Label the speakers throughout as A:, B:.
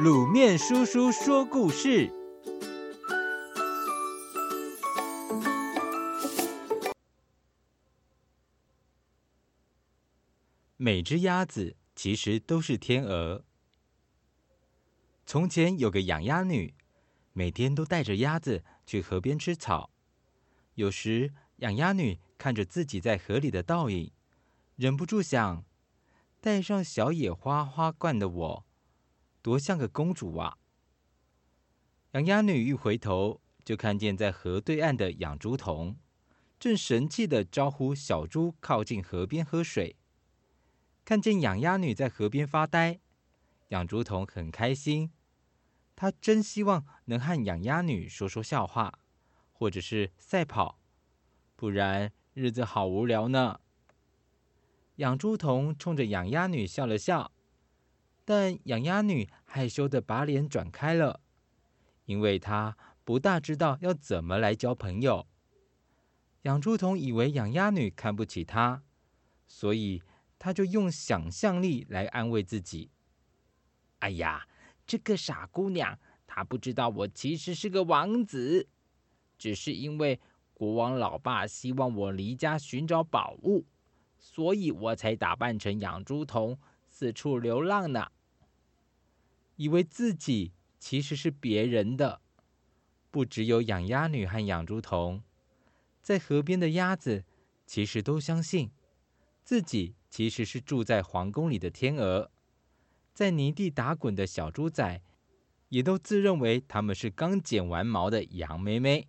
A: 卤面叔叔说故事。每只鸭子其实都是天鹅。从前有个养鸭女，每天都带着鸭子去河边吃草。有时，养鸭女看着自己在河里的倒影，忍不住想：戴上小野花花冠的我。多像个公主啊！养鸭女一回头，就看见在河对岸的养猪童，正神气的招呼小猪靠近河边喝水。看见养鸭女在河边发呆，养猪童很开心。他真希望能和养鸭女说说笑话，或者是赛跑，不然日子好无聊呢。养猪童冲着养鸭女笑了笑。但养鸭女害羞地把脸转开了，因为她不大知道要怎么来交朋友。养猪童以为养鸭女看不起他，所以他就用想象力来安慰自己：“哎呀，这个傻姑娘，她不知道我其实是个王子，只是因为国王老爸希望我离家寻找宝物，所以我才打扮成养猪童。”四处流浪呢，以为自己其实是别人的。不只有养鸭女和养猪童，在河边的鸭子其实都相信自己其实是住在皇宫里的天鹅。在泥地打滚的小猪仔，也都自认为他们是刚剪完毛的羊妹妹。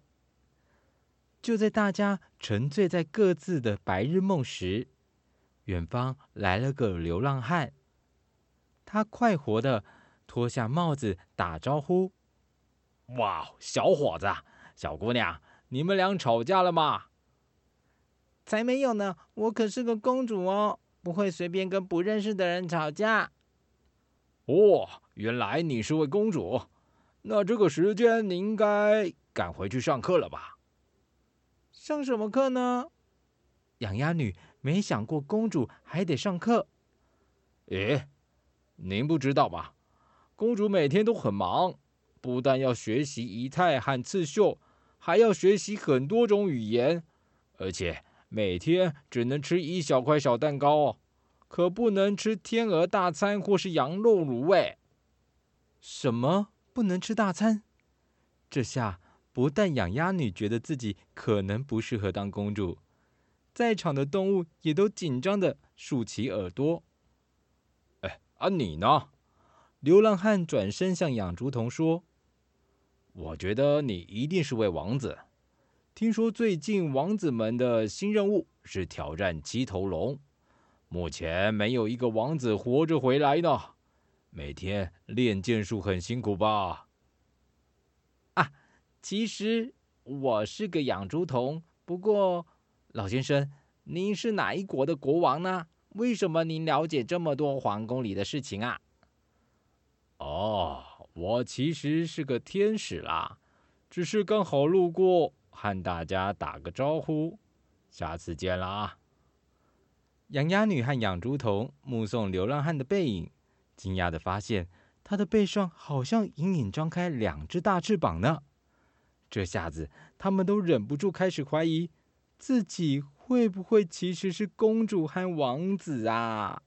A: 就在大家沉醉在各自的白日梦时，远方来了个流浪汉。他快活的脱下帽子打招呼：“
B: 哇，小伙子，小姑娘，你们俩吵架了吗？”“
C: 才没有呢，我可是个公主哦，不会随便跟不认识的人吵架。”“
B: 哦，原来你是位公主，那这个时间你应该赶回去上课了吧？”“
C: 上什么课呢？”
A: 养鸭女没想过公主还得上课。
B: 诶。您不知道吧？公主每天都很忙，不但要学习仪态和刺绣，还要学习很多种语言，而且每天只能吃一小块小蛋糕哦，可不能吃天鹅大餐或是羊肉卤味。
A: 什么不能吃大餐？这下不但养鸭女觉得自己可能不适合当公主，在场的动物也都紧张的竖起耳朵。
B: 哎啊，你呢？
A: 流浪汉转身向养猪童说：“
B: 我觉得你一定是位王子。听说最近王子们的新任务是挑战七头龙，目前没有一个王子活着回来呢。每天练剑术很辛苦吧？”
C: 啊，其实我是个养猪童。不过，老先生，您是哪一国的国王呢？为什么您了解这么多皇宫里的事情啊？
B: 哦，我其实是个天使啦，只是刚好路过，和大家打个招呼。下次见了
A: 啊！养鸭女和养猪童目送流浪汉的背影，惊讶的发现他的背上好像隐隐张开两只大翅膀呢。这下子，他们都忍不住开始怀疑自己。会不会其实是公主和王子啊？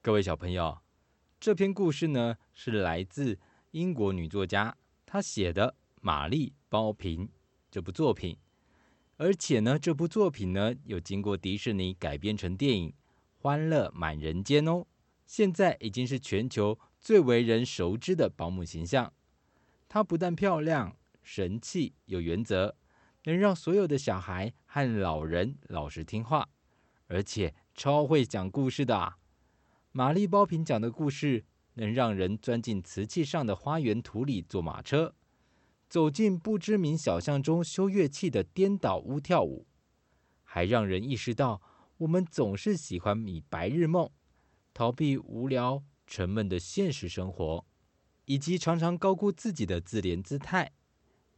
A: 各位小朋友，这篇故事呢是来自英国女作家她写的《玛丽包平》这部作品，而且呢这部作品呢又经过迪士尼改编成电影《欢乐满人间》哦，现在已经是全球最为人熟知的保姆形象。她不但漂亮、神气、有原则。能让所有的小孩和老人老实听话，而且超会讲故事的啊。玛丽包平讲的故事，能让人钻进瓷器上的花园土里坐马车，走进不知名小巷中修乐器的颠倒屋跳舞，还让人意识到我们总是喜欢以白日梦，逃避无聊沉闷的现实生活，以及常常高估自己的自怜姿态。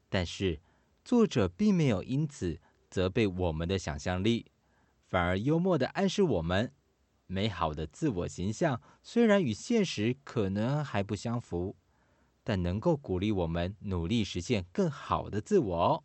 A: 但是，作者并没有因此责备我们的想象力，反而幽默的暗示我们：美好的自我形象虽然与现实可能还不相符，但能够鼓励我们努力实现更好的自我哦。